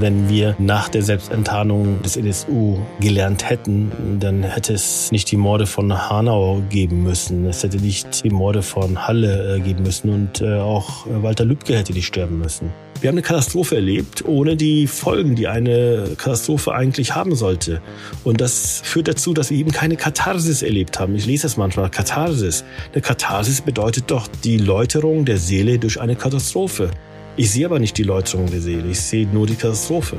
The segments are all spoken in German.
Wenn wir nach der Selbstenttarnung des NSU gelernt hätten, dann hätte es nicht die Morde von Hanau geben müssen. Es hätte nicht die Morde von Halle äh, geben müssen und äh, auch Walter Lübcke hätte nicht sterben müssen. Wir haben eine Katastrophe erlebt, ohne die Folgen, die eine Katastrophe eigentlich haben sollte. Und das führt dazu, dass wir eben keine Katharsis erlebt haben. Ich lese das manchmal, Katharsis. Eine Katharsis bedeutet doch die Läuterung der Seele durch eine Katastrophe. Ich sehe aber nicht die Läuterung der Seele, ich sehe nur die Katastrophe.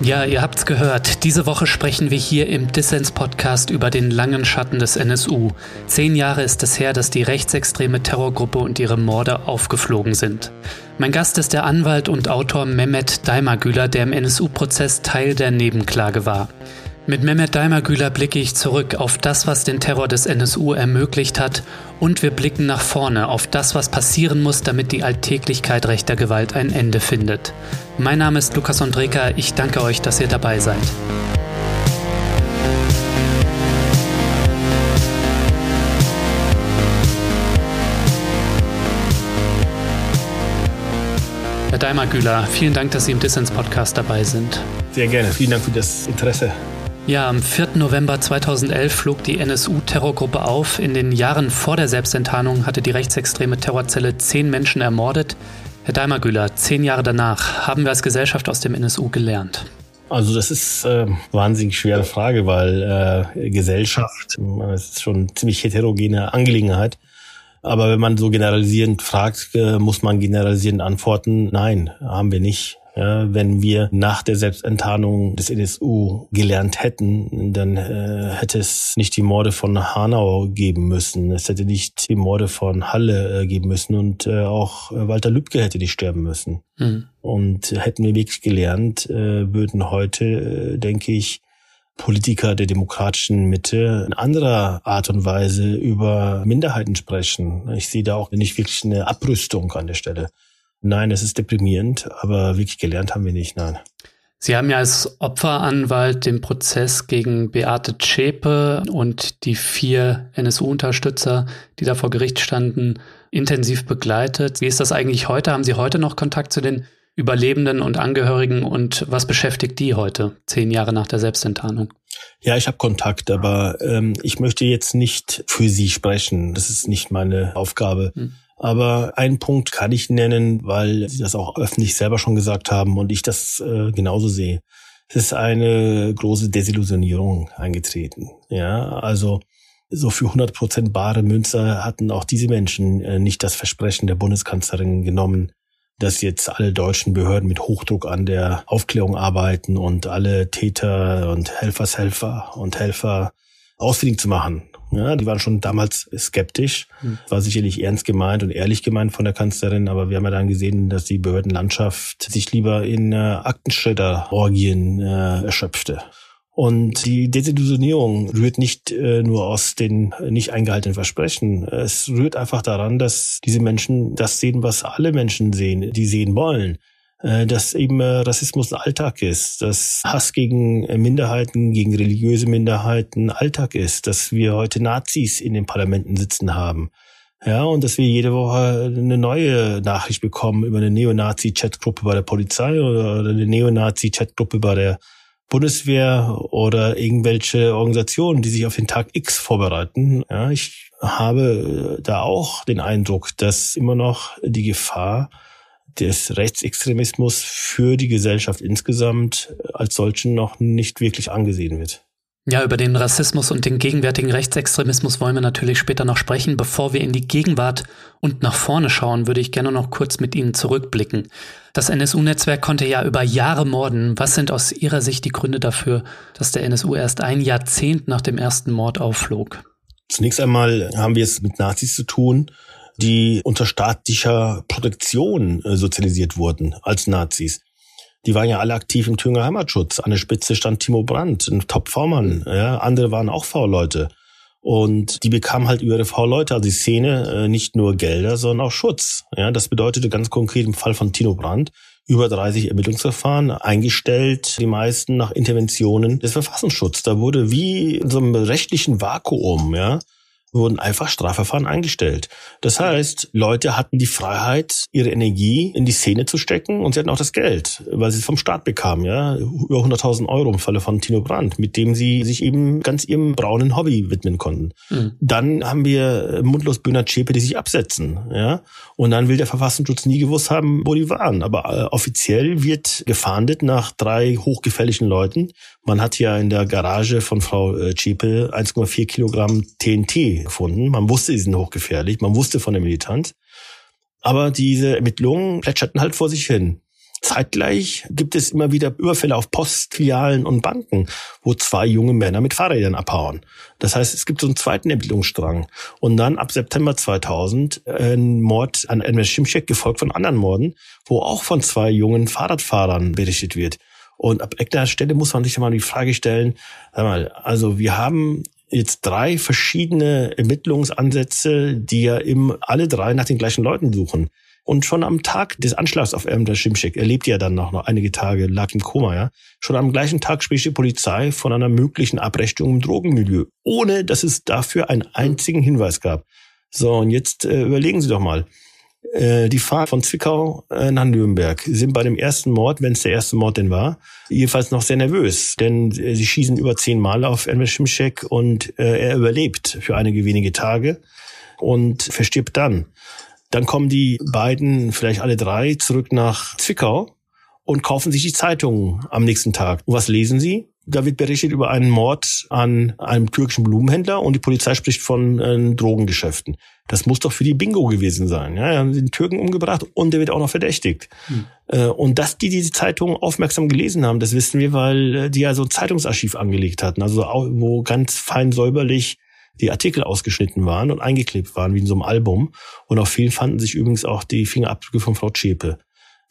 Ja, ihr habt's gehört. Diese Woche sprechen wir hier im Dissens-Podcast über den langen Schatten des NSU. Zehn Jahre ist es her, dass die rechtsextreme Terrorgruppe und ihre Morde aufgeflogen sind. Mein Gast ist der Anwalt und Autor Mehmet Daimagüler, der im NSU-Prozess Teil der Nebenklage war. Mit Mehmet Daimagüler blicke ich zurück auf das, was den Terror des NSU ermöglicht hat und wir blicken nach vorne auf das, was passieren muss, damit die Alltäglichkeit rechter Gewalt ein Ende findet. Mein Name ist Lukas Ondreka, ich danke euch, dass ihr dabei seid. Herr Daimagüler, vielen Dank, dass Sie im Dissens-Podcast dabei sind. Sehr gerne, vielen Dank für das Interesse. Ja, am 4. November 2011 flog die NSU-Terrorgruppe auf. In den Jahren vor der Selbstenttarnung hatte die rechtsextreme Terrorzelle zehn Menschen ermordet. Herr Daimagüler, zehn Jahre danach, haben wir als Gesellschaft aus dem NSU gelernt? Also das ist äh, wahnsinnig schwere Frage, weil äh, Gesellschaft, das ist schon ziemlich heterogene Angelegenheit. Aber wenn man so generalisierend fragt, äh, muss man generalisierend antworten, nein, haben wir nicht. Ja, wenn wir nach der Selbstenttarnung des NSU gelernt hätten, dann äh, hätte es nicht die Morde von Hanau geben müssen. Es hätte nicht die Morde von Halle äh, geben müssen und äh, auch Walter Lübcke hätte nicht sterben müssen. Mhm. Und hätten wir wirklich gelernt, äh, würden heute, äh, denke ich, Politiker der demokratischen Mitte in anderer Art und Weise über Minderheiten sprechen. Ich sehe da auch nicht wirklich eine Abrüstung an der Stelle. Nein, es ist deprimierend, aber wirklich gelernt haben wir nicht, nein. Sie haben ja als Opferanwalt den Prozess gegen Beate Zschäpe und die vier NSU-Unterstützer, die da vor Gericht standen, intensiv begleitet. Wie ist das eigentlich heute? Haben Sie heute noch Kontakt zu den Überlebenden und Angehörigen und was beschäftigt die heute, zehn Jahre nach der Selbstenttarnung? Ja, ich habe Kontakt, aber ähm, ich möchte jetzt nicht für sie sprechen. Das ist nicht meine Aufgabe. Hm. Aber einen Punkt kann ich nennen, weil Sie das auch öffentlich selber schon gesagt haben und ich das äh, genauso sehe. Es ist eine große Desillusionierung eingetreten. Ja, also so für 100 Prozent bare Münze hatten auch diese Menschen äh, nicht das Versprechen der Bundeskanzlerin genommen, dass jetzt alle deutschen Behörden mit Hochdruck an der Aufklärung arbeiten und alle Täter und Helfershelfer und Helfer ausfindig zu machen. Ja, die waren schon damals skeptisch. Hm. War sicherlich ernst gemeint und ehrlich gemeint von der Kanzlerin, aber wir haben ja dann gesehen, dass die Behördenlandschaft sich lieber in äh, Aktenschredder-Orgien äh, erschöpfte. Und die Desillusionierung rührt nicht äh, nur aus den nicht eingehaltenen Versprechen. Es rührt einfach daran, dass diese Menschen das sehen, was alle Menschen sehen, die sehen wollen. Äh, dass eben äh, Rassismus Alltag ist, dass Hass gegen äh, Minderheiten, gegen religiöse Minderheiten Alltag ist, dass wir heute Nazis in den Parlamenten sitzen haben. Ja, und dass wir jede Woche eine neue Nachricht bekommen über eine Neonazi-Chatgruppe bei der Polizei oder eine Neonazi-Chatgruppe bei der Bundeswehr oder irgendwelche Organisationen, die sich auf den Tag X vorbereiten. Ja, ich habe da auch den Eindruck, dass immer noch die Gefahr des Rechtsextremismus für die Gesellschaft insgesamt als solchen noch nicht wirklich angesehen wird. Ja, über den Rassismus und den gegenwärtigen Rechtsextremismus wollen wir natürlich später noch sprechen. Bevor wir in die Gegenwart und nach vorne schauen, würde ich gerne noch kurz mit Ihnen zurückblicken. Das NSU-Netzwerk konnte ja über Jahre morden. Was sind aus Ihrer Sicht die Gründe dafür, dass der NSU erst ein Jahrzehnt nach dem ersten Mord aufflog? Zunächst einmal haben wir es mit Nazis zu tun, die unter staatlicher Protektion äh, sozialisiert wurden als Nazis. Die waren ja alle aktiv im Thüringer Heimatschutz. An der Spitze stand Timo Brandt, ein Top-V-Mann. Ja, andere waren auch V-Leute. Und die bekamen halt über ihre V-Leute, also die Szene, äh, nicht nur Gelder, sondern auch Schutz. Ja, das bedeutete ganz konkret im Fall von Tino Brandt über 30 Ermittlungsverfahren eingestellt, die meisten nach Interventionen des Verfassungsschutzes. Da wurde wie in so einem rechtlichen Vakuum, ja, wurden einfach Strafverfahren eingestellt. Das heißt, Leute hatten die Freiheit, ihre Energie in die Szene zu stecken und sie hatten auch das Geld, weil sie es vom Staat bekamen, ja, über 100.000 Euro im Falle von Tino Brandt, mit dem sie sich eben ganz ihrem braunen Hobby widmen konnten. Mhm. Dann haben wir Mundlos Böhner Zschäpe, die sich absetzen, ja, und dann will der Verfassungsschutz nie gewusst haben, wo die waren. Aber äh, offiziell wird gefahndet nach drei hochgefährlichen Leuten. Man hat ja in der Garage von Frau äh, Zschäpe 1,4 Kilogramm TNT gefunden. Man wusste, sie sind hochgefährlich. Man wusste von der Militanz. Aber diese Ermittlungen plätscherten halt vor sich hin. Zeitgleich gibt es immer wieder Überfälle auf Postfilialen und Banken, wo zwei junge Männer mit Fahrrädern abhauen. Das heißt, es gibt so einen zweiten Ermittlungsstrang. Und dann ab September 2000 ein Mord an Enver Şimşek, gefolgt von anderen Morden, wo auch von zwei jungen Fahrradfahrern berichtet wird. Und ab der Stelle muss man sich mal die Frage stellen, sag mal, also wir haben jetzt drei verschiedene Ermittlungsansätze, die ja eben alle drei nach den gleichen Leuten suchen. Und schon am Tag des Anschlags auf Emre Şimşek, er lebte ja dann noch, noch einige Tage, lag im Koma, ja. Schon am gleichen Tag spricht die Polizei von einer möglichen Abrechnung im Drogenmilieu, ohne dass es dafür einen einzigen Hinweis gab. So, und jetzt äh, überlegen Sie doch mal. Äh, die Fahrt von Zwickau äh, nach Nürnberg sind bei dem ersten Mord, wenn es der erste Mord denn war, jedenfalls noch sehr nervös, denn äh, sie schießen über zehn Mal auf Emre Şimşek und er überlebt für einige wenige Tage und verstirbt dann. Dann kommen die beiden, vielleicht alle drei, zurück nach Zwickau und kaufen sich die Zeitung am nächsten Tag. Und was lesen sie? Da wird berichtet über einen Mord an einem türkischen Blumenhändler und die Polizei spricht von äh, Drogengeschäften. Das muss doch für die Bingo gewesen sein. Ja, haben den Türken umgebracht und der wird auch noch verdächtigt. Hm. Äh, und dass die diese Zeitung aufmerksam gelesen haben, das wissen wir, weil äh, die ja so ein Zeitungsarchiv angelegt hatten, also wo ganz fein säuberlich die Artikel ausgeschnitten waren und eingeklebt waren, wie in so einem Album. Und auf vielen fanden sich übrigens auch die Fingerabdrücke von Frau Zschäpe.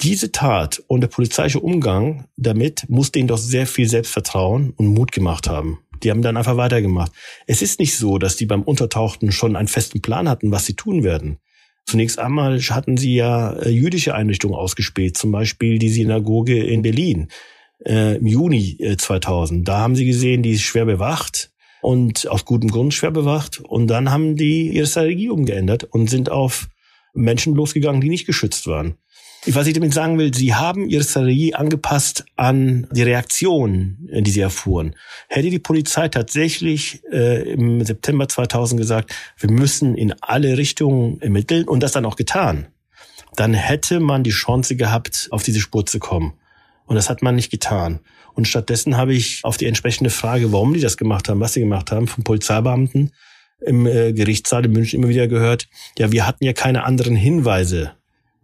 Diese Tat und der polizeiliche Umgang damit muss denen doch sehr viel Selbstvertrauen und Mut gemacht haben. Die haben dann einfach weitergemacht. Es ist nicht so, dass die beim Untertauchten schon einen festen Plan hatten, was sie tun werden. Zunächst einmal hatten sie ja äh, jüdische Einrichtungen ausgespäht, zum Beispiel die Synagoge in Berlin äh, im Juni 2000. Äh, da haben sie gesehen, die ist schwer bewacht und aus gutem Grund schwer bewacht. Und dann haben die ihre Strategie umgeändert und sind auf Menschen losgegangen, die nicht geschützt waren. Was ich damit sagen will, sie haben ihre Strategie angepasst an die Reaktion, die sie erfuhren. Hätte die Polizei tatsächlich äh, im September 2000 gesagt, wir müssen in alle Richtungen ermitteln und das dann auch getan, dann hätte man die Chance gehabt, auf diese Spur zu kommen. Und das hat man nicht getan. Und stattdessen habe ich auf die entsprechende Frage, warum die das gemacht haben, was sie gemacht haben, vom Polizeibeamten im äh, Gerichtssaal in München immer wieder gehört, ja, wir hatten ja keine anderen Hinweise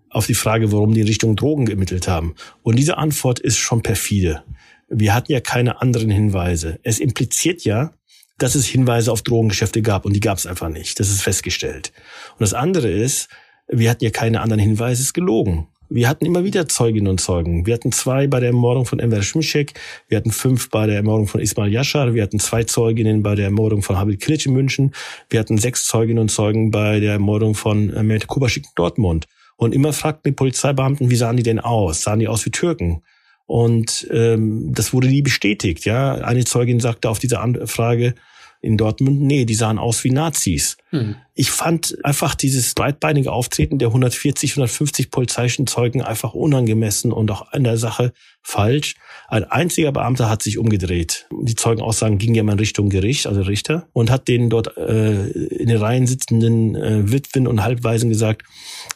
auf die Frage, warum die in Richtung Drogen gemittelt haben. Und diese Antwort ist schon perfide. Wir hatten ja keine anderen Hinweise. Es impliziert ja, dass es Hinweise auf Drogengeschäfte gab und die gab es einfach nicht. Das ist festgestellt. Und das andere ist, wir hatten ja keine anderen Hinweise, es ist gelogen. Wir hatten immer wieder Zeuginnen und Zeugen. Wir hatten zwei bei der Ermordung von Enver Şimşek, wir hatten fünf bei der Ermordung von Ismail Yashar, wir hatten zwei Zeuginnen bei der Ermordung von Habil Kilic in München, wir hatten sechs Zeuginnen und Zeugen bei der Ermordung von Mehmet Kubaschik in Dortmund. Und immer fragten die Polizeibeamten, wie sahen die denn aus? Sahen die aus wie Türken? Und ähm, das wurde nie bestätigt. Ja, eine Zeugin sagte auf diese Anfrage, in Dortmund, nee, die sahen aus wie Nazis. Mhm. Ich fand einfach dieses breitbeinige Auftreten der 140, 150 polizeilichen Zeugen einfach unangemessen und auch an der Sache falsch. Ein einziger Beamter hat sich umgedreht. Die Zeugenaussagen gingen ja mal in Richtung Gericht, also Richter, und hat den dort äh, in den Reihen sitzenden äh, Witwen und Halbweisen gesagt,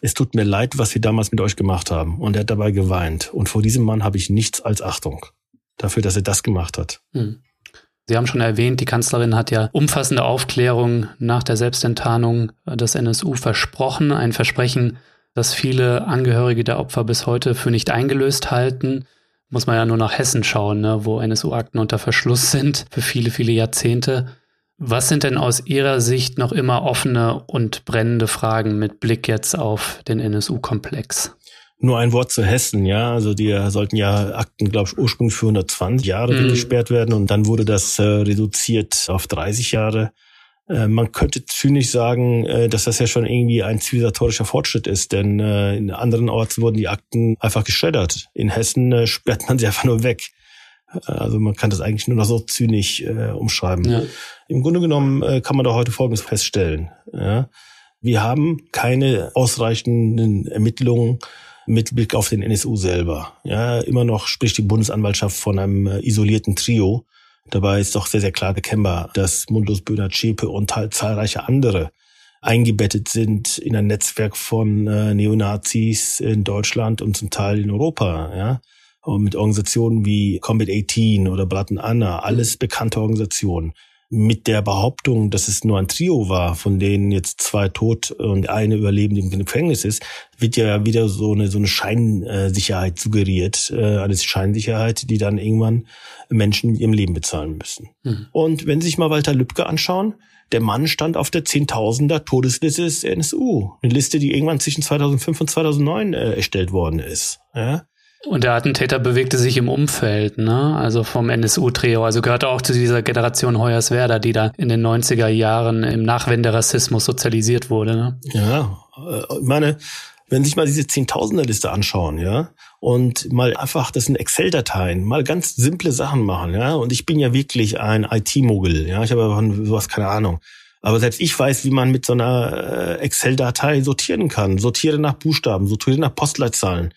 es tut mir leid, was wir damals mit euch gemacht haben. Und er hat dabei geweint. Und vor diesem Mann habe ich nichts als Achtung dafür, dass er das gemacht hat. Mhm. Sie haben schon erwähnt, die Kanzlerin hat ja umfassende Aufklärung nach der Selbstenttarnung des NSU versprochen. Ein Versprechen, das viele Angehörige der Opfer bis heute für nicht eingelöst halten. Muss man ja nur nach Hessen schauen, ne, wo NSU-Akten unter Verschluss sind für viele, viele Jahrzehnte. Was sind denn aus Ihrer Sicht noch immer offene und brennende Fragen mit Blick jetzt auf den NSU-Komplex? Nur ein Wort zu Hessen, ja. Also die sollten ja Akten, glaube ich, ursprünglich für 120 Jahre mhm. gesperrt werden und dann wurde das äh, reduziert auf 30 Jahre. Äh, man könnte zynisch sagen, äh, dass das ja schon irgendwie ein zivilisatorischer Fortschritt ist, denn äh, in anderen Orten wurden die Akten einfach geschreddert. In Hessen äh, sperrt man sie einfach nur weg. Also man kann das eigentlich nur noch so zynisch äh, umschreiben. Ja. Im Grunde genommen äh, kann man da heute Folgendes feststellen. Ja? Wir haben keine ausreichenden Ermittlungen mit Blick auf den NSU selber. Ja, immer noch spricht die Bundesanwaltschaft von einem äh, isolierten Trio. Dabei ist doch sehr, sehr klar erkennbar, dass Mundus Böhner, Zschäpe und halt zahlreiche andere eingebettet sind in ein Netzwerk von äh, Neonazis in Deutschland und zum Teil in Europa. Ja, und mit Organisationen wie Combat 18 oder and Anna, alles bekannte Organisationen mit der Behauptung, dass es nur ein Trio war, von denen jetzt zwei tot und eine überlebend im Gefängnis ist, wird ja wieder so eine so eine Scheinsicherheit suggeriert, äh, eine Scheinsicherheit, die dann irgendwann Menschen mit ihrem Leben bezahlen müssen. Mhm. Und wenn Sie sich mal Walter Lübcke anschauen, der Mann stand auf der Zehntausender Todesliste des NSU, eine Liste, die irgendwann zwischen 2005 und 2009 äh, erstellt worden ist. Ja? Und der Attentäter bewegte sich im Umfeld, ne? Also vom NSU-Trio. Also gehörte auch zu dieser Generation Hoyerswerda, die da in den 90er Jahren im Nachwenderassismus sozialisiert wurde, ne? Ja, äh, ich meine, wenn Sie sich mal diese Zehntausender-Liste anschauen, ja, und mal einfach, das sind Excel-Dateien, mal ganz simple Sachen machen, ja. Und ich bin ja wirklich ein IT-Mogel, ja. Ich habe von sowas keine Ahnung. Aber selbst ich weiß, wie man mit so einer äh, Excel-Datei sortieren kann. Sortiere nach Buchstaben, sortiere nach Postleitzahlen.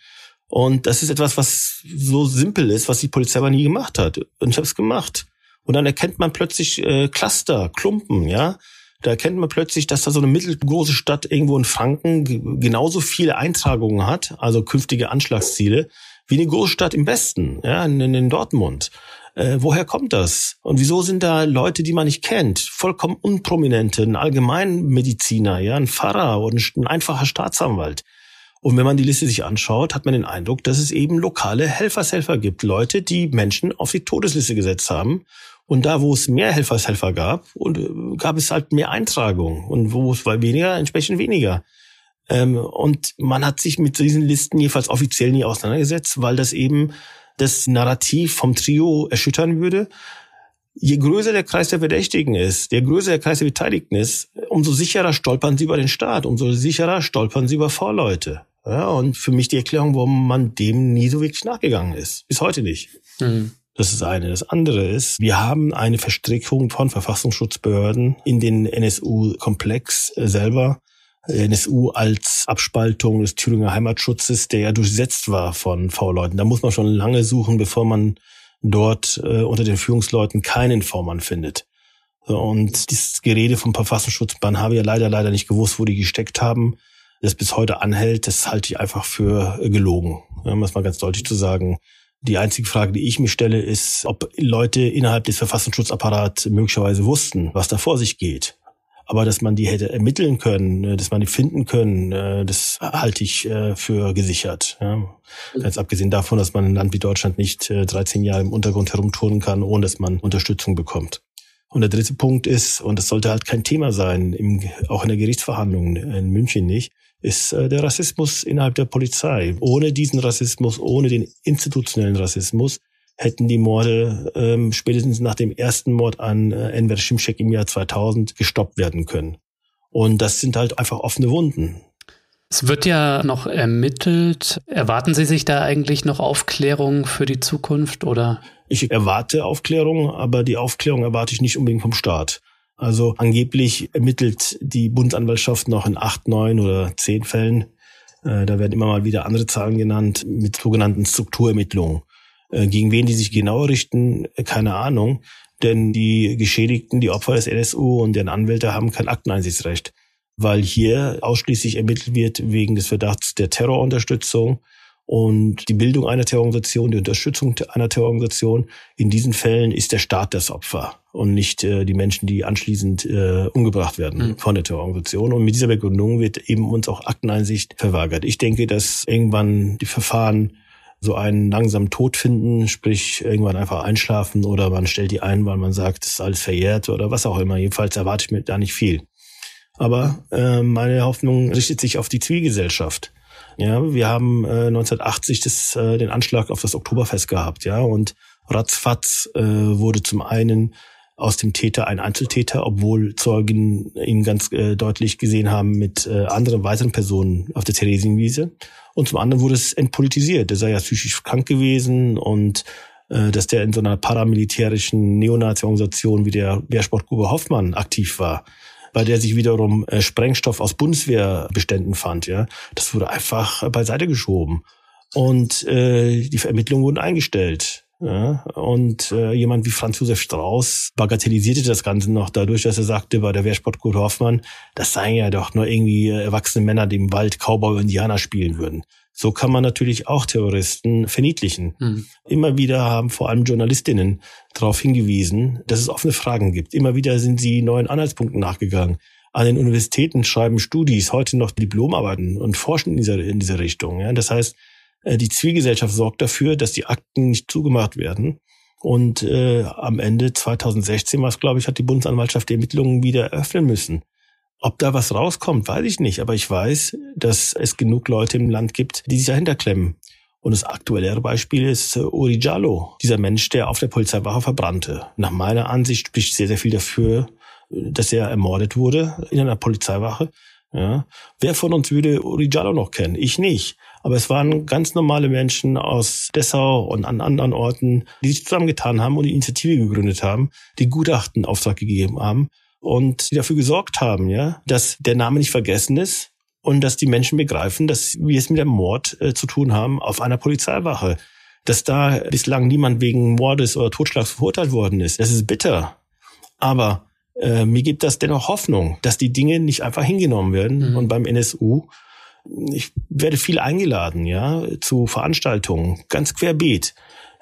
Und das ist etwas, was so simpel ist, was die Polizei aber nie gemacht hat. Und ich habe es gemacht. Und dann erkennt man plötzlich äh, Cluster, Klumpen, ja. Da erkennt man plötzlich, dass da so eine mittelgroße Stadt irgendwo in Franken genauso viele Eintragungen hat, also künftige Anschlagsziele, wie eine Großstadt im Westen, ja, in, in Dortmund. Äh, woher kommt das? Und wieso sind da Leute, die man nicht kennt, vollkommen unprominente, ein Allgemeinmediziner, ja, ein Pfarrer oder ein einfacher Staatsanwalt? Und wenn man die Liste sich anschaut, hat man den Eindruck, dass es eben lokale Helfershelfer gibt. Leute, die Menschen auf die Todesliste gesetzt haben. Und da, wo es mehr Helfershelfer gab, und, äh, gab es halt mehr Eintragungen. Und wo es war weniger, entsprechend weniger. Ähm, und man hat sich mit diesen Listen jedenfalls offiziell nie auseinandergesetzt, weil das eben das Narrativ vom Trio erschüttern würde. Je größer der Kreis der Verdächtigen ist, je größer der Kreis der Beteiligten ist, umso sicherer stolpern sie über den Staat, umso sicherer stolpern sie über Vorleute. Ja, und für mich die Erklärung, warum man dem nie so wirklich nachgegangen ist. Bis heute nicht. Mhm. Das ist eine. Das andere ist, wir haben eine Verstrickung von Verfassungsschutzbehörden in den NSU-Komplex selber. NSU als Abspaltung des Thüringer Heimatschutzes, der ja durchsetzt war von V-Leuten. Da muss man schon lange suchen, bevor man dort äh, unter den Führungsleuten keinen V-Mann findet. Und dieses Gerede vom Verfassungsschutz, man habe ja leider, leider nicht gewusst, wo die gesteckt haben das bis heute anhält, das halte ich einfach für äh, gelogen. Um das mal ganz deutlich zu sagen. Die einzige Frage, die ich mir stelle, ist, ob Leute innerhalb des Verfassungsschutzapparats möglicherweise wussten, was da vor sich geht. Aber dass man die hätte ermitteln können, äh, dass man die finden können, äh, das halte ich für gesichert. Ganz abgesehen davon, dass man ein Land wie Deutschland nicht 13 Jahre im Untergrund herumturnen kann, ohne dass man Unterstützung bekommt. Und der dritte Punkt ist, und das sollte halt kein Thema sein, im, auch in der Gerichtsverhandlung in München nicht, ist äh, der Rassismus innerhalb der Polizei. Ohne diesen Rassismus, ohne den institutionellen Rassismus, hätten die Morde ähm, spätestens nach dem ersten Mord an äh, Enver Şimşek im Jahr 2000 gestoppt werden können. Und das sind halt einfach offene Wunden. Es wird ja noch ermittelt. Erwarten Sie sich da eigentlich noch Aufklärung für die Zukunft oder? Ich erwarte Aufklärung, aber die Aufklärung erwarte ich nicht unbedingt vom Staat. Also angeblich ermittelt die Bundesanwaltschaft noch in acht, neun oder zehn Fällen. Äh, da werden immer mal wieder andere Zahlen genannt mit sogenannten Strukturermittlungen. Äh, gegen wen die sich genau richten, äh, keine Ahnung. Denn die Geschädigten, die Opfer des NSU und deren Anwälte haben kein Akteneinsichtsrecht, weil hier ausschließlich ermittelt wird wegen des Verdachts der Terrorunterstützung und die Bildung einer Terrororganisation, die Unterstützung einer Terrororganisation. In diesen Fällen ist der Staat das Opfer und nicht äh, die Menschen, die anschließend äh, umgebracht werden mhm. von der Terrororganisation. Und mit dieser Begründung wird eben uns auch Akteneinsicht verweigert. Ich denke, dass irgendwann die Verfahren so einen langsamen Tod finden, sprich irgendwann einfach einschlafen oder man stellt die ein, weil man sagt, es ist alles verjährt oder was auch immer. Jedenfalls erwarte ich mir da nicht viel. Aber äh, meine Hoffnung richtet sich auf die Zivilgesellschaft. Ja, wir haben äh, 1980 das, äh, den Anschlag auf das Oktoberfest gehabt, ja, und ratzfatz äh, wurde zum einen aus dem Täter ein Einzeltäter, obwohl Zeugen ihn ganz äh, deutlich gesehen haben mit äh, anderen weiteren Personen auf der Theresienwiese. Und zum anderen wurde es entpolitisiert. Er sei ja psychisch krank gewesen und äh, dass der in so einer paramilitärischen Neonazi-Organisation wie der Wehrsportgruppe Hoffmann aktiv war bei der sich wiederum äh, Sprengstoff aus Bundeswehrbeständen fand. Ja, das wurde einfach beiseite geschoben und äh, die Ermittlungen wurden eingestellt. Ja, und äh, jemand wie Franz Josef Strauß bagatellisierte das Ganze noch dadurch, dass er sagte bei der Wehrsportgruppe Hoffmann, das seien ja doch nur irgendwie erwachsene Männer, die im Wald Cowboy und Indianer spielen würden. So kann man natürlich auch Terroristen verniedlichen. Mhm. Immer wieder haben vor allem Journalistinnen darauf hingewiesen, dass es offene Fragen gibt. Immer wieder sind sie neuen Anhaltspunkten nachgegangen. An den Universitäten schreiben Studis heute noch Diplomarbeiten und forschen in dieser, in dieser Richtung. Ja, das heißt, äh, die Zivilgesellschaft sorgt dafür, dass die Akten nicht zugemacht werden. Und äh, am Ende 2016 war es, glaube ich, hat die Bundesanwaltschaft die Ermittlungen wieder eröffnen müssen. Ob da was rauskommt, weiß ich nicht. Aber ich weiß, dass es genug Leute im Land gibt, die sich dahinter klemmen. Und das aktuellere Beispiel ist äh, Uri Jallo, dieser Mensch, der auf der Polizeiwache verbrannte. Nach meiner Ansicht spricht sehr, sehr viel dafür, äh, dass er ermordet wurde in einer Polizeiwache. Ja. Wer von uns würde Uri Jallo noch kennen? Ich nicht. Aber es waren ganz normale Menschen aus Dessau und an anderen Orten, die sich zusammengetan haben und die Initiative gegründet haben, die Gutachten Auftrag gegeben haben und die dafür gesorgt haben, ja, dass der Name nicht vergessen ist und dass die Menschen begreifen, dass wir es mit dem Mord äh, zu tun haben auf einer Polizeiwache. Dass da bislang niemand wegen Mordes oder Totschlags verurteilt worden ist. Das ist bitter. Aber äh, mir gibt das dennoch Hoffnung, dass die Dinge nicht einfach hingenommen werden. Mhm. Und beim NSU, ich werde viel eingeladen, ja, zu Veranstaltungen, ganz querbeet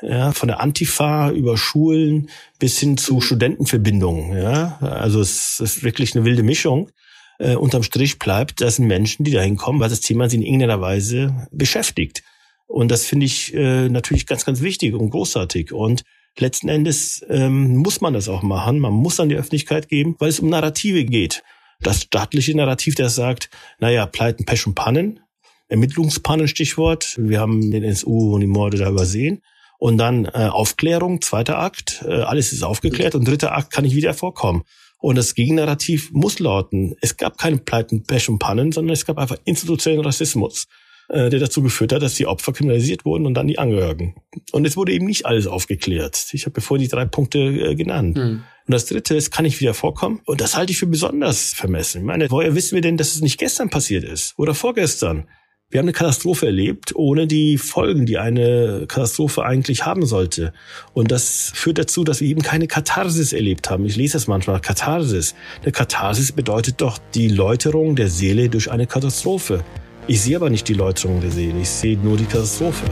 ja, von der Antifa über Schulen bis hin zu Studentenverbindungen. Ja, also es ist wirklich eine wilde Mischung. Äh, unterm Strich bleibt, das sind Menschen, die dahin kommen, weil das Thema sie in irgendeiner Weise beschäftigt. Und das finde ich äh, natürlich ganz, ganz wichtig und großartig. Und letzten Endes ähm, muss man das auch machen. Man muss an die Öffentlichkeit geben, weil es um Narrative geht. Das staatliche Narrativ, das sagt, naja, Pleiten, Pech und Pannen, Ermittlungspannen, Stichwort. Wir haben den NSU und die Morde da übersehen. Und dann äh, Aufklärung, zweiter Akt, äh, alles ist aufgeklärt und dritter Akt kann ich wieder vorkommen. Und das Gegennarrativ muss lauten, es gab keine Pleiten, Pech und Pannen, sondern es gab einfach institutionellen Rassismus, äh, der dazu geführt hat, dass die Opfer kriminalisiert wurden und dann die Angehörigen. Und es wurde eben nicht alles aufgeklärt. Ich habe bevor die drei Punkte äh, genannt. Mhm. Und das dritte ist, kann ich wieder vorkommen? Und das halte ich für besonders vermessen. Ich meine, woher wissen wir denn, dass es nicht gestern passiert ist oder vorgestern? Wir haben eine Katastrophe erlebt, ohne die Folgen, die eine Katastrophe eigentlich haben sollte. Und das führt dazu, dass wir eben keine Katharsis erlebt haben. Ich lese das manchmal, Katharsis. Eine Katharsis bedeutet doch die Läuterung der Seele durch eine Katastrophe. Ich sehe aber nicht die Läuterung der Seele, ich sehe nur die Katastrophe.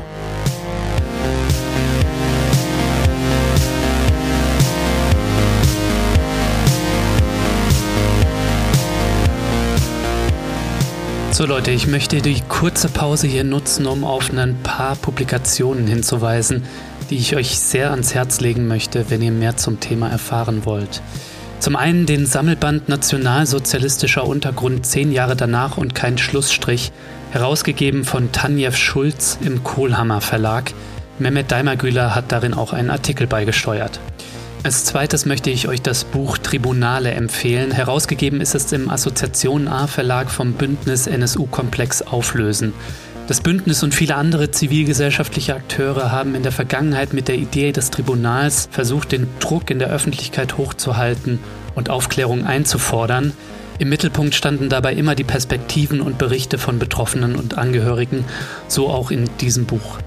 So Leute, ich möchte die kurze Pause hier nutzen, um auf ein paar Publikationen hinzuweisen, die ich euch sehr ans Herz legen möchte, wenn ihr mehr zum Thema erfahren wollt. Zum einen den Sammelband Nationalsozialistischer Untergrund zehn Jahre danach und kein Schlussstrich, herausgegeben von Tanjev Schulz im Kohlhammer Verlag. Mehmet Daimagüler hat darin auch einen Artikel beigesteuert. Als zweites möchte ich euch das Buch Tribunale empfehlen. Herausgegeben ist es im Assoziation A Verlag vom Bündnis NSU-Komplex Auflösen. Das Bündnis und viele andere zivilgesellschaftliche Akteure haben in der Vergangenheit mit der Idee des Tribunals versucht, den Druck in der Öffentlichkeit hochzuhalten und Aufklärung einzufordern. Im Mittelpunkt standen dabei immer die Perspektiven und Berichte von Betroffenen und Angehörigen, so auch in diesem Buch.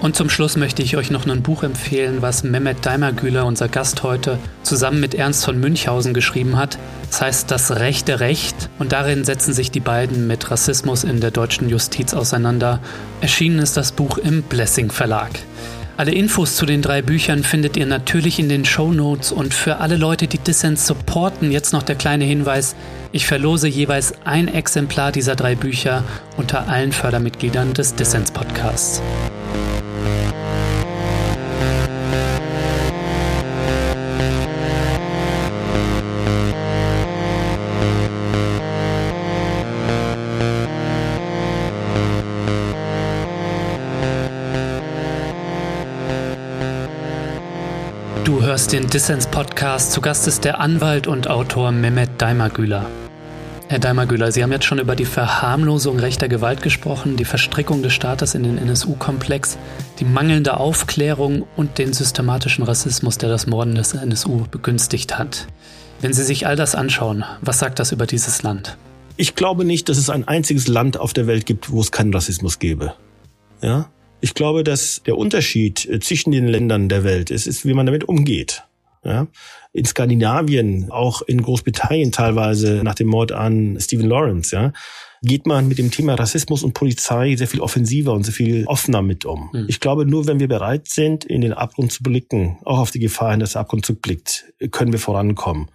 Und zum Schluss möchte ich euch noch ein Buch empfehlen, was Mehmet Daimergüler, unser Gast heute, zusammen mit Ernst von Münchhausen geschrieben hat. Das heißt Das rechte Recht und darin setzen sich die beiden mit Rassismus in der deutschen Justiz auseinander. Erschienen ist das Buch im Blessing Verlag. Alle Infos zu den drei Büchern findet ihr natürlich in den Show Notes und für alle Leute, die Dissens supporten, jetzt noch der kleine Hinweis, ich verlose jeweils ein Exemplar dieser drei Bücher unter allen Fördermitgliedern des Dissens Podcasts. Hörst den Dissens-Podcast. Zu Gast ist der Anwalt und Autor Mehmet Daimagüler. Herr Daimagüler, Sie haben jetzt schon über die Verharmlosung rechter Gewalt gesprochen, die Verstrickung des Staates in den NSU-Komplex, die mangelnde Aufklärung und den systematischen Rassismus, der das Morden des NSU begünstigt hat. Wenn Sie sich all das anschauen, was sagt das über dieses Land? Ich glaube nicht, dass es ein einziges Land auf der Welt gibt, wo es keinen Rassismus gäbe. Ja? Ich glaube, dass der Unterschied äh, zwischen den Ländern der Welt ist, ist, wie man damit umgeht. Ja? In Skandinavien, auch in Großbritannien teilweise nach dem Mord an Stephen Lawrence, ja, geht man mit dem Thema Rassismus und Polizei sehr viel offensiver und sehr viel offener mit um. Mhm. Ich glaube, nur wenn wir bereit sind, in den Abgrund zu blicken, auch auf die Gefahr hin, dass der Abgrund zurückblickt, können wir vorankommen.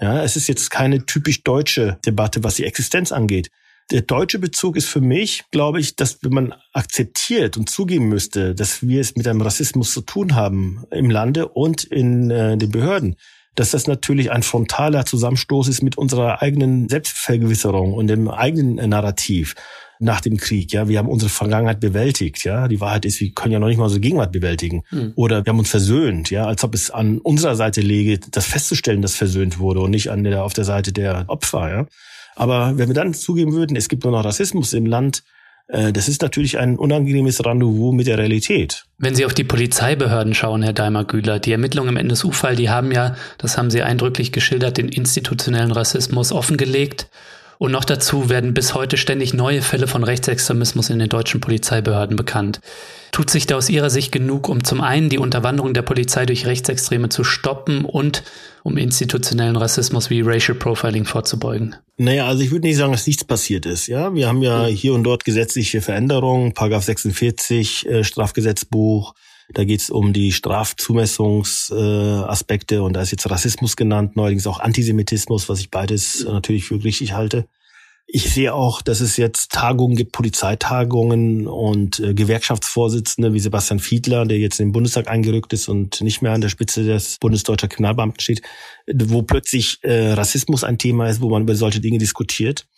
Ja, es ist jetzt keine typisch deutsche Debatte, was die Existenz angeht. Der deutsche Bezug ist für mich, glaube ich, dass wenn man akzeptiert und zugeben müsste, dass wir es mit einem Rassismus zu tun haben im Lande und in äh, den Behörden, dass das natürlich ein frontaler Zusammenstoß ist mit unserer eigenen Selbstvergewisserung und dem eigenen Narrativ nach dem Krieg. Ja, wir haben unsere Vergangenheit bewältigt. Ja, die Wahrheit ist, wir können ja noch nicht mal unsere Gegenwart bewältigen. Mhm. Oder wir haben uns versöhnt. Ja, als ob es an unserer Seite läge, das festzustellen, dass versöhnt wurde und nicht an der auf der Seite der Opfer. Ja, aber wenn wir dann zugeben würden, es gibt nur noch Rassismus im Land, äh, das ist natürlich ein unangenehmes Rendezvous mit der Realität. Wenn Sie auf die Polizeibehörden schauen, Herr Daimer-Güler, die Ermittlungen im NSU-Fall, die haben ja, das haben Sie eindrücklich geschildert, den institutionellen Rassismus offengelegt. Und noch dazu werden bis heute ständig neue Fälle von Rechtsextremismus in den deutschen Polizeibehörden bekannt. Tut sich da aus Ihrer Sicht genug, um zum einen die Unterwanderung der Polizei durch Rechtsextreme zu stoppen und um institutionellen Rassismus wie Racial Profiling vorzubeugen? Naja, also ich würde nicht sagen, dass nichts passiert ist. Ja, wir haben ja hier und dort gesetzliche Veränderungen, Paragraph 46 äh, Strafgesetzbuch, da geht es um die Strafzumessungsaspekte äh, und da ist jetzt Rassismus genannt, neuerdings auch Antisemitismus, was ich beides äh, natürlich für richtig halte. Ich sehe auch, dass es jetzt Tagungen gibt, Polizeitagungen und äh, Gewerkschaftsvorsitzende wie Sebastian Fiedler, der jetzt in den Bundestag eingerückt ist und nicht mehr an der Spitze des Bundesdeutscher Kriminalbeamten steht, wo plötzlich äh, Rassismus ein Thema ist, wo man über solche Dinge diskutiert.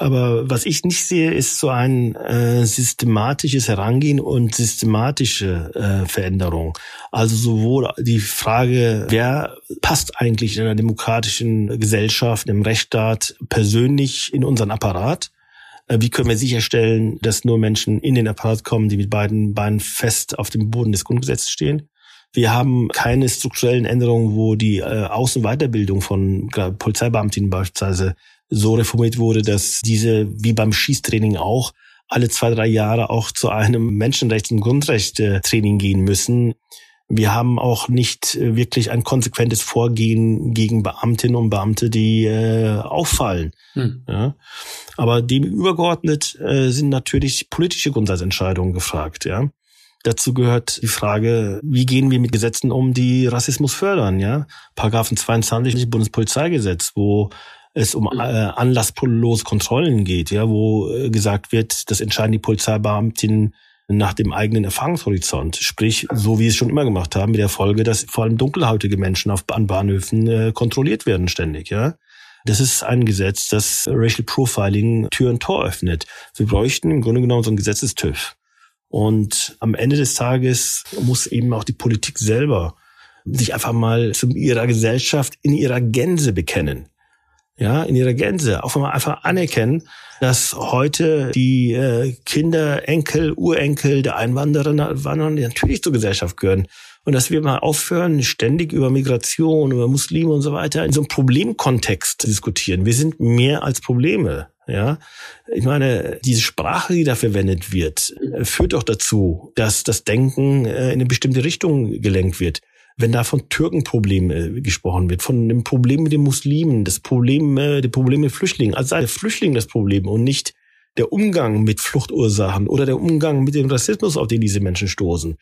Aber was ich nicht sehe, ist so ein äh, systematisches Herangehen und systematische äh, Veränderung. Also sowohl die Frage, wer passt eigentlich in einer demokratischen Gesellschaft, im Rechtsstaat persönlich in unseren Apparat? Äh, wie können wir sicherstellen, dass nur Menschen in den Apparat kommen, die mit beiden Beinen fest auf dem Boden des Grundgesetzes stehen? Wir haben keine strukturellen Änderungen, wo die äh, Außen- und Weiterbildung von Polizeibeamtinnen beispielsweise so reformiert wurde, dass diese, wie beim Schießtraining auch, alle zwei, drei Jahre auch zu einem Menschenrechts- und Grundrechte-Training gehen müssen. Wir haben auch nicht wirklich ein konsequentes Vorgehen gegen Beamtinnen und Beamte, die äh, auffallen. Hm. Ja. Aber dem übergeordnet äh, sind natürlich politische Grundsatzentscheidungen gefragt. Ja. Dazu gehört die Frage, wie gehen wir mit Gesetzen um, die Rassismus fördern? Ja, Paragraphen 22 Bundespolizeigesetz, wo es um äh, anlasslose Kontrollen geht, ja, wo äh, gesagt wird, das entscheiden die Polizeibeamtinnen nach dem eigenen Erfahrungshorizont. Sprich, so wie sie es schon immer gemacht haben, mit der Folge, dass vor allem dunkelhäutige Menschen auf, an Bahnhöfen äh, kontrolliert werden ständig, ja. Das ist ein Gesetz, das Racial Profiling Tür und Tor öffnet. Wir bräuchten im Grunde genommen so ein Gesetzestüv. Und am Ende des Tages muss eben auch die Politik selber sich einfach mal zu ihrer Gesellschaft in ihrer Gänze bekennen ja, in ihrer Gänze, auch wenn wir einfach anerkennen, dass heute die äh, Kinder, Enkel, Urenkel der Einwanderer natürlich zur Gesellschaft gehören. Und dass wir mal aufhören, ständig über Migration, über Muslime und so weiter in so einem Problemkontext zu diskutieren. Wir sind mehr als Probleme. Ja, ich meine, diese Sprache, die da verwendet wird, führt doch dazu, dass das Denken äh, in eine bestimmte Richtung gelenkt wird wenn da von Türkenproblemen äh, gesprochen wird, von dem Problem mit den Muslimen, das Problem, äh, die Probleme mit Flüchtlingen, als sei der Flüchtling das Problem und nicht der Umgang mit Fluchtursachen oder der Umgang mit dem Rassismus, auf den diese Menschen stoßen.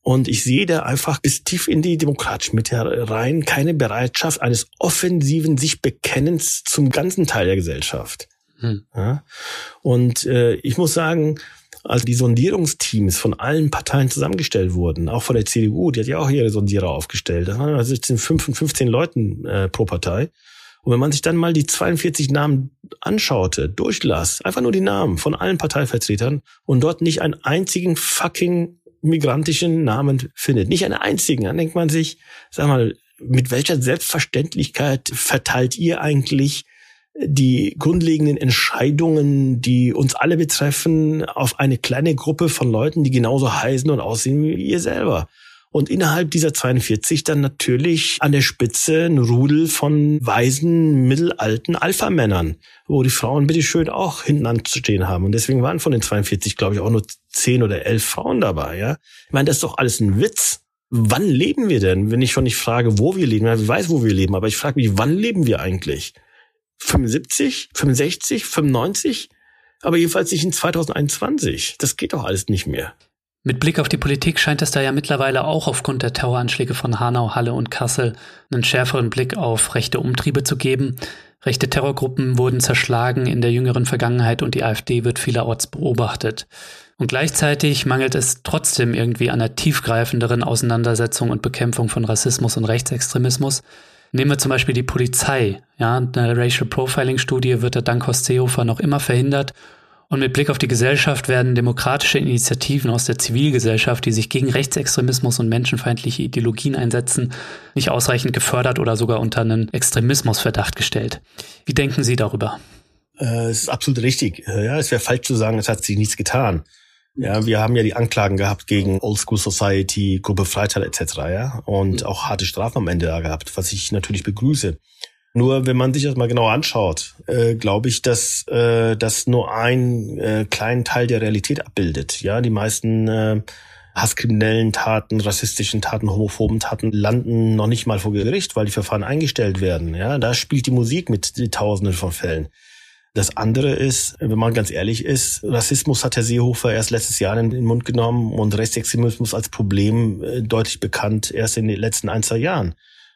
Und ich sehe da einfach bis tief in die demokratische Mitte rein keine Bereitschaft eines offensiven sich Bekennens zum ganzen Teil der Gesellschaft. Hm. Ja? Und äh, ich muss sagen, als die Sondierungsteams von allen Parteien zusammengestellt wurden, auch von der CDU, die hat ja auch ihre Sondierer aufgestellt. Das waren also 5 und 15 Leuten äh, pro Partei. Und wenn man sich dann mal die 42 Namen anschaute, durchlas, einfach nur die Namen von allen Parteivertretern und dort nicht einen einzigen fucking migrantischen Namen findet, nicht einen einzigen, dann denkt man sich, sag mal, mit welcher Selbstverständlichkeit verteilt ihr eigentlich die grundlegenden Entscheidungen, die uns alle betreffen, auf eine kleine Gruppe von Leuten, die genauso heißen und aussehen wie ihr selber. Und innerhalb dieser 42 dann natürlich an der Spitze ein Rudel von weisen, mittelalten Alpha-Männern, wo die Frauen bitteschön auch hinten anzustehen haben. Und deswegen waren von den 42, glaube ich, auch nur 10 oder 11 Frauen dabei, ja. Ich meine, das ist doch alles ein Witz. Wann leben wir denn? Wenn ich schon nicht frage, wo wir leben, ich weiß, wo wir leben, aber ich frage mich, wann leben wir eigentlich? 75, 65, 95? Aber jedenfalls nicht in 2021. Das geht doch alles nicht mehr. Mit Blick auf die Politik scheint es da ja mittlerweile auch aufgrund der Terroranschläge von Hanau, Halle und Kassel einen schärferen Blick auf rechte Umtriebe zu geben. Rechte Terrorgruppen wurden zerschlagen in der jüngeren Vergangenheit und die AfD wird vielerorts beobachtet. Und gleichzeitig mangelt es trotzdem irgendwie an einer tiefgreifenderen Auseinandersetzung und Bekämpfung von Rassismus und Rechtsextremismus. Nehmen wir zum Beispiel die Polizei. Ja, eine Racial Profiling Studie wird der dank Horst Seehofer noch immer verhindert und mit Blick auf die Gesellschaft werden demokratische Initiativen aus der Zivilgesellschaft, die sich gegen Rechtsextremismus und menschenfeindliche Ideologien einsetzen, nicht ausreichend gefördert oder sogar unter einen Extremismusverdacht gestellt. Wie denken Sie darüber? Äh, es ist absolut richtig. Äh, ja, es wäre falsch zu sagen, es hat sich nichts getan. Ja, wir haben ja die Anklagen gehabt gegen Old School Society, Gruppe Freital etc. Ja, und auch harte Strafen am Ende da gehabt, was ich natürlich begrüße. Nur wenn man sich das mal genau anschaut, äh, glaube ich, dass äh, das nur einen äh, kleinen Teil der Realität abbildet. Ja, die meisten äh, hasskriminellen Taten, rassistischen Taten, homophoben Taten landen noch nicht mal vor Gericht, weil die Verfahren eingestellt werden. Ja, da spielt die Musik mit die Tausenden von Fällen. Das andere ist, wenn man ganz ehrlich ist, Rassismus hat Herr Seehofer erst letztes Jahr in den Mund genommen und Rechtsextremismus als Problem äh, deutlich bekannt erst in den letzten ein, zwei Jahren.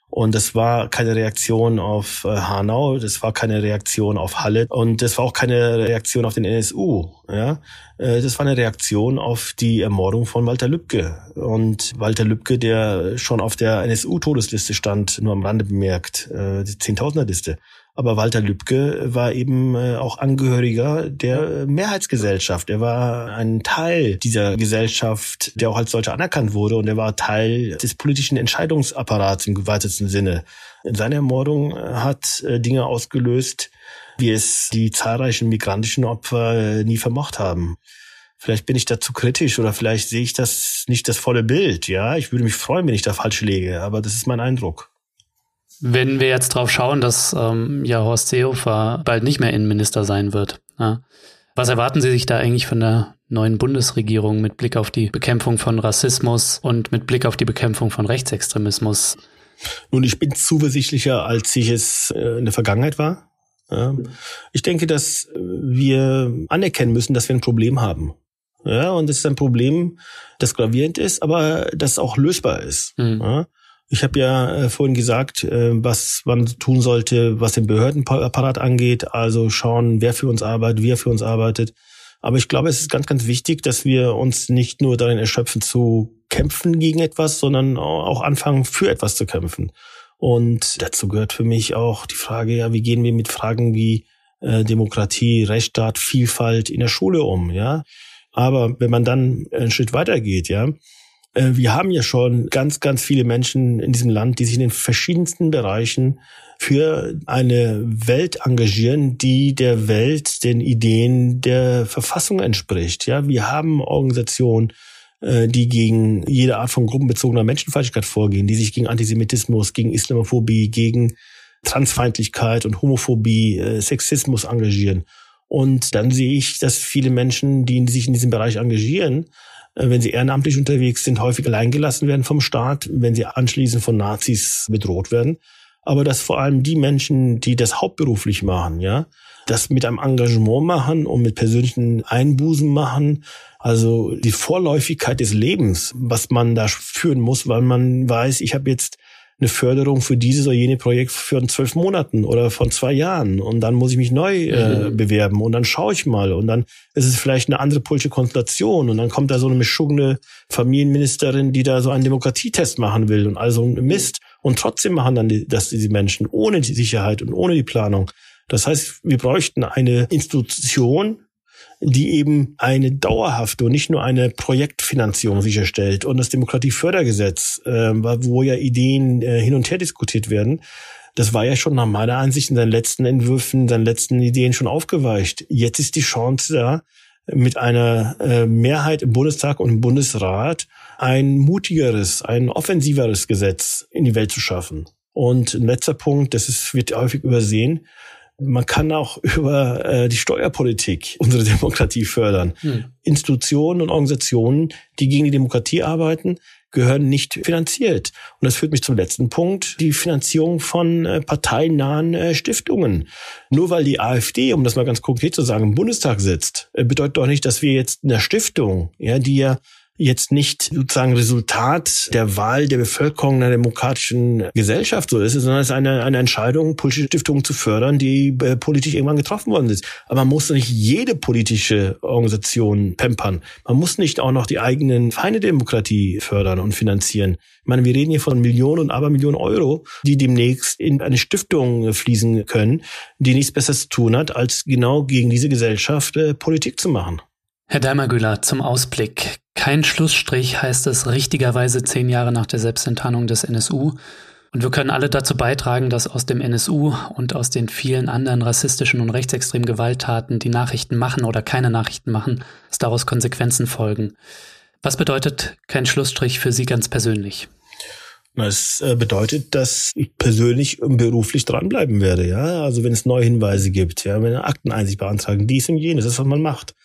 Und das war keine Reaktion auf äh, Hanau, das war keine Reaktion auf Halle und das war auch keine Reaktion auf den NSU. Ja, äh, das war eine Reaktion auf die Ermordung von Walter Lübcke. Und Walter Lübcke, der schon auf der NSU-Todesliste stand, nur am Rande bemerkt, die Zehntausender-Liste. Aber Walter Lübcke war eben äh, auch Angehöriger der Mehrheitsgesellschaft. Er war ein Teil dieser Gesellschaft, der auch als solcher anerkannt wurde. Und er war Teil des politischen Entscheidungsapparats im weitesten Sinne. Seine Ermordung äh, hat äh, Dinge ausgelöst, wie es die zahlreichen migrantischen Opfer nie vermocht haben. Vielleicht bin ich da zu kritisch oder vielleicht sehe ich das nicht das volle Bild. Ja, ich würde mich freuen, wenn ich da falsch liege, aber das ist mein Eindruck. Wenn wir jetzt drauf schauen, dass ähm, ja Horst Seehofer bald nicht mehr Innenminister sein wird, ja, was erwarten Sie sich da eigentlich von der neuen Bundesregierung mit Blick auf die Bekämpfung von Rassismus und mit Blick auf die Bekämpfung von Rechtsextremismus? Nun, ich bin zuversichtlicher, als ich es äh, in der Vergangenheit war. Ja. Ich denke, dass wir anerkennen müssen, dass wir ein Problem haben. Ja, und es ist ein Problem, das gravierend ist, aber das auch lösbar ist. Mhm. Ja. Ich habe ja äh, vorhin gesagt, äh, was man tun sollte, was den Behördenapparat angeht, also schauen, wer für uns arbeitet, wie er für uns arbeitet. Aber ich glaube, es ist ganz, ganz wichtig, dass wir uns nicht nur darin erschöpfen zu kämpfen gegen etwas, sondern auch anfangen, für etwas zu kämpfen. Und dazu gehört für mich auch die Frage, ja, wie gehen wir mit Fragen wie äh, Demokratie, Rechtsstaat, Vielfalt in der Schule um, ja? Aber wenn man dann einen Schritt weitergeht, ja, wir haben ja schon ganz, ganz viele Menschen in diesem Land, die sich in den verschiedensten Bereichen für eine Welt engagieren, die der Welt, den Ideen der Verfassung entspricht. Ja, wir haben Organisationen, äh, die gegen jede Art von gruppenbezogener Menschenfeindlichkeit vorgehen, die sich gegen Antisemitismus, gegen Islamophobie, gegen Transfeindlichkeit und Homophobie, äh, Sexismus engagieren. Und dann sehe ich, dass viele Menschen, die sich in diesem Bereich engagieren, äh, wenn sie ehrenamtlich unterwegs sind, häufig alleingelassen werden vom Staat, wenn sie anschließend von Nazis bedroht werden. Aber dass vor allem die Menschen, die das hauptberuflich machen, ja, das mit einem Engagement machen und mit persönlichen Einbußen machen, also die Vorläufigkeit des Lebens, was man da führen muss, weil man weiß, ich habe jetzt eine Förderung für dieses oder jene Projekt für zwölf Monaten oder von zwei Jahren. Und dann muss ich mich neu äh, mhm. bewerben. Und dann schaue ich mal. Und dann ist es vielleicht eine andere politische Konstellation. Und dann kommt da so eine mischugene Familienministerin, die da so einen Demokratietest machen will und also Mist. Und trotzdem machen dann die, das diese Menschen ohne die Sicherheit und ohne die Planung. Das heißt, wir bräuchten eine Institution, die eben eine dauerhafte und nicht nur eine Projektfinanzierung sicherstellt. Und das Demokratiefördergesetz, äh, wo ja Ideen äh, hin und her diskutiert werden, Das war ja schon nach meiner Ansicht in seinen letzten Entwürfen, in seinen letzten Ideen schon aufgeweicht. Jetzt ist die Chance da, mit einer äh, Mehrheit im Bundestag und im Bundesrat ein mutigeres, ein offensiveres Gesetz in die Welt zu schaffen. Und ein letzter Punkt, das ist, wird häufig übersehen, man kann auch über äh, die Steuerpolitik unsere Demokratie fördern. Hm. Institutionen und Organisationen, die gegen die Demokratie arbeiten, gehören nicht finanziert. Und das führt mich zum letzten Punkt, die Finanzierung von äh, parteinahen äh, Stiftungen. Nur weil die AfD, um das mal ganz konkret zu sagen, im Bundestag sitzt, äh, bedeutet doch nicht, dass wir jetzt in der Stiftung, ja, die ja jetzt nicht sozusagen Resultat der Wahl der Bevölkerung einer demokratischen Gesellschaft so ist, sondern es ist eine, eine Entscheidung, politische Stiftungen zu fördern, die äh, politisch irgendwann getroffen worden ist. Aber man muss nicht jede politische Organisation pempern. Man muss nicht auch noch die eigenen Feinde der Demokratie fördern und finanzieren. Ich meine, wir reden hier von Millionen und Abermillionen Euro, die demnächst in eine Stiftung fließen können, die nichts Besseres zu tun hat, als genau gegen diese Gesellschaft äh, Politik zu machen. Herr Daimergüler, zum Ausblick. Kein Schlussstrich heißt es richtigerweise zehn Jahre nach der Selbstenttarnung des NSU. Und wir können alle dazu beitragen, dass aus dem NSU und aus den vielen anderen rassistischen und rechtsextremen Gewalttaten, die Nachrichten machen oder keine Nachrichten machen, dass daraus Konsequenzen folgen. Was bedeutet kein Schlussstrich für Sie ganz persönlich? Es äh, bedeutet, dass ich persönlich und beruflich dranbleiben werde, ja. Also wenn es neue Hinweise gibt, ja, wenn Akteneinsicht beantragen, dies und jenes, das ist, was man macht.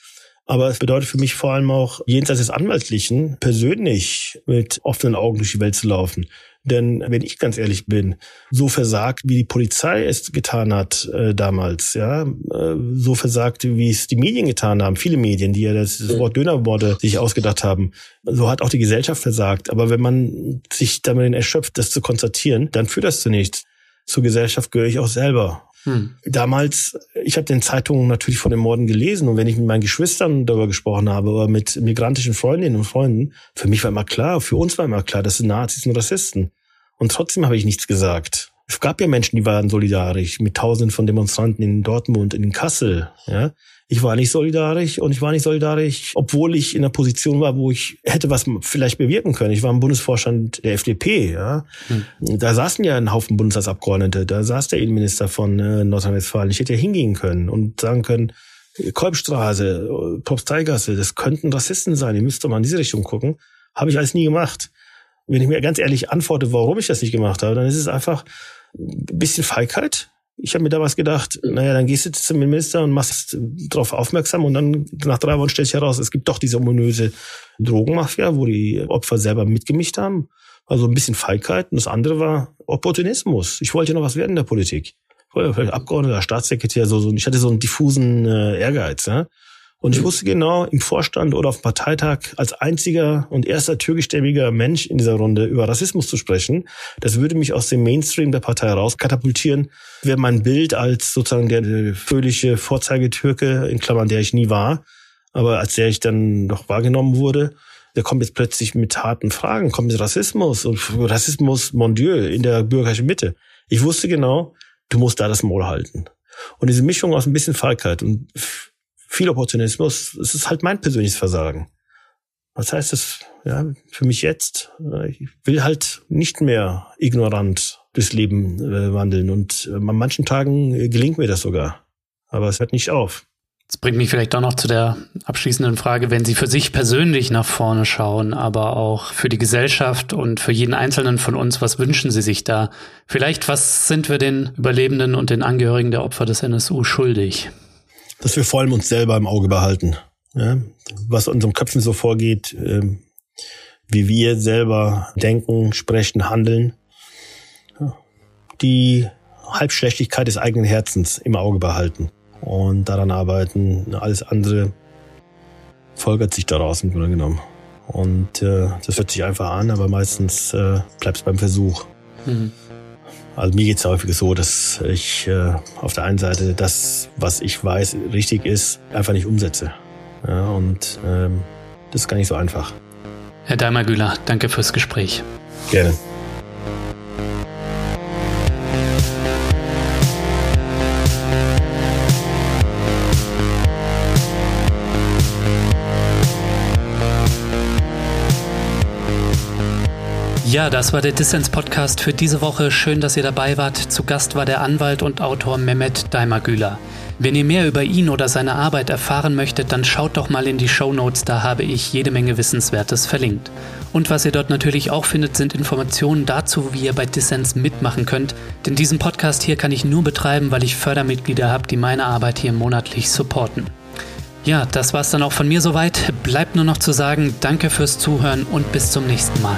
Aber es bedeutet für mich vor allem auch, jenseits des Anwaltlichen, persönlich mit offenen Augen durch die Welt zu laufen. Denn wenn ich ganz ehrlich bin, so versagt, wie die Polizei es getan hat äh, damals, ja, äh, so versagt, wie es die Medien getan haben, viele Medien, die ja das Wort Dönerworte sich ausgedacht haben, so hat auch die Gesellschaft versagt. Aber wenn man sich damit erschöpft, das zu konstatieren, dann führt das zu nichts. Zur Gesellschaft gehöre ich auch selber. Hm. Damals, ich habe den Zeitungen natürlich von den Morden gelesen und wenn ich mit meinen Geschwistern darüber gesprochen habe oder mit migrantischen Freundinnen und Freunden, für mich war immer klar, für uns war immer klar, das sind Nazis und Rassisten. Und trotzdem habe ich nichts gesagt. Es gab ja Menschen, die waren solidarisch mit Tausenden von Demonstranten in Dortmund, in Kassel. Ja, ich war nicht solidarisch und ich war nicht solidarisch, obwohl ich in einer Position war, wo ich hätte was vielleicht bewirken können. Ich war im Bundesvorstand der FDP. Ja. Hm. Da saßen ja ein Haufen Bundestagsabgeordnete. Da saß der Innenminister von äh, Nordrhein-Westfalen. Ich hätte ja hingehen können und sagen können, Kolbstraße, Propsteigasse, das könnten Rassisten sein. Ihr müsst doch mal in diese Richtung gucken. Habe ich alles nie gemacht. Wenn ich mir ganz ehrlich antworte, warum ich das nicht gemacht habe, dann ist es einfach ein bisschen Feigheit ich habe mir da was gedacht, naja, dann gehst du zum Minister und machst darauf aufmerksam und dann nach drei Wochen stellt sich heraus, es gibt doch diese ominöse Drogenmafia, wo die Opfer selber mitgemischt haben. Also ein bisschen Feigheit. Und das andere war Opportunismus. Ich wollte ja noch was werden in der Politik. Ich wollte vielleicht Abgeordneter, Staatssekretär, so, so. Ich hatte so einen diffusen äh, Ehrgeiz. Ja? Und ich wusste genau, im Vorstand oder auf dem Parteitag als einziger und erster türkischstämmiger Mensch in dieser Runde über Rassismus zu sprechen, das würde mich aus dem Mainstream der Partei rauskatapultieren, wäre mein Bild als sozusagen der fröhliche Vorzeigetürke, in Klammern, der ich nie war, aber als der ich dann doch wahrgenommen wurde, der kommt jetzt plötzlich mit harten Fragen, kommt mit Rassismus und Rassismus, mon Dieu, in der bürgerlichen Mitte. Ich wusste genau, du musst da das Maul halten. Und diese Mischung aus ein bisschen Feigheit und viel Opportunismus, es ist halt mein persönliches Versagen. Was heißt das ja, für mich jetzt? Ich will halt nicht mehr ignorant durchs Leben äh, wandeln und äh, an manchen Tagen äh, gelingt mir das sogar. Aber es hört nicht auf. Das bringt mich vielleicht auch noch zu der abschließenden Frage, wenn Sie für sich persönlich nach vorne schauen, aber auch für die Gesellschaft und für jeden Einzelnen von uns, was wünschen Sie sich da? Vielleicht, was sind wir den Überlebenden und den Angehörigen der Opfer des NSU schuldig? Dass wir vor allem uns selber im Auge behalten. Ja? Was unseren Köpfen so vorgeht, äh, wie wir selber denken, sprechen, handeln. Ja. Die Halbschlechtigkeit des eigenen Herzens im Auge behalten und daran arbeiten. Alles andere folgert sich daraus im Grunde genommen. Und äh, das hört sich einfach an, aber meistens äh, bleibt es beim Versuch. Mhm. Also mir geht es häufig so, dass ich äh, auf der einen Seite das, was ich weiß, richtig ist, einfach nicht umsetze. Ja, und ähm, das ist gar nicht so einfach. Herr Daimler-Güler, danke fürs Gespräch. Gerne. Ja, das war der Dissens Podcast für diese Woche. Schön, dass ihr dabei wart. Zu Gast war der Anwalt und Autor Mehmet Daimagüler. Wenn ihr mehr über ihn oder seine Arbeit erfahren möchtet, dann schaut doch mal in die Show Notes, da habe ich jede Menge Wissenswertes verlinkt. Und was ihr dort natürlich auch findet, sind Informationen dazu, wie ihr bei Dissens mitmachen könnt. Denn diesen Podcast hier kann ich nur betreiben, weil ich Fördermitglieder habe, die meine Arbeit hier monatlich supporten. Ja, das war's dann auch von mir soweit. Bleibt nur noch zu sagen, danke fürs Zuhören und bis zum nächsten Mal.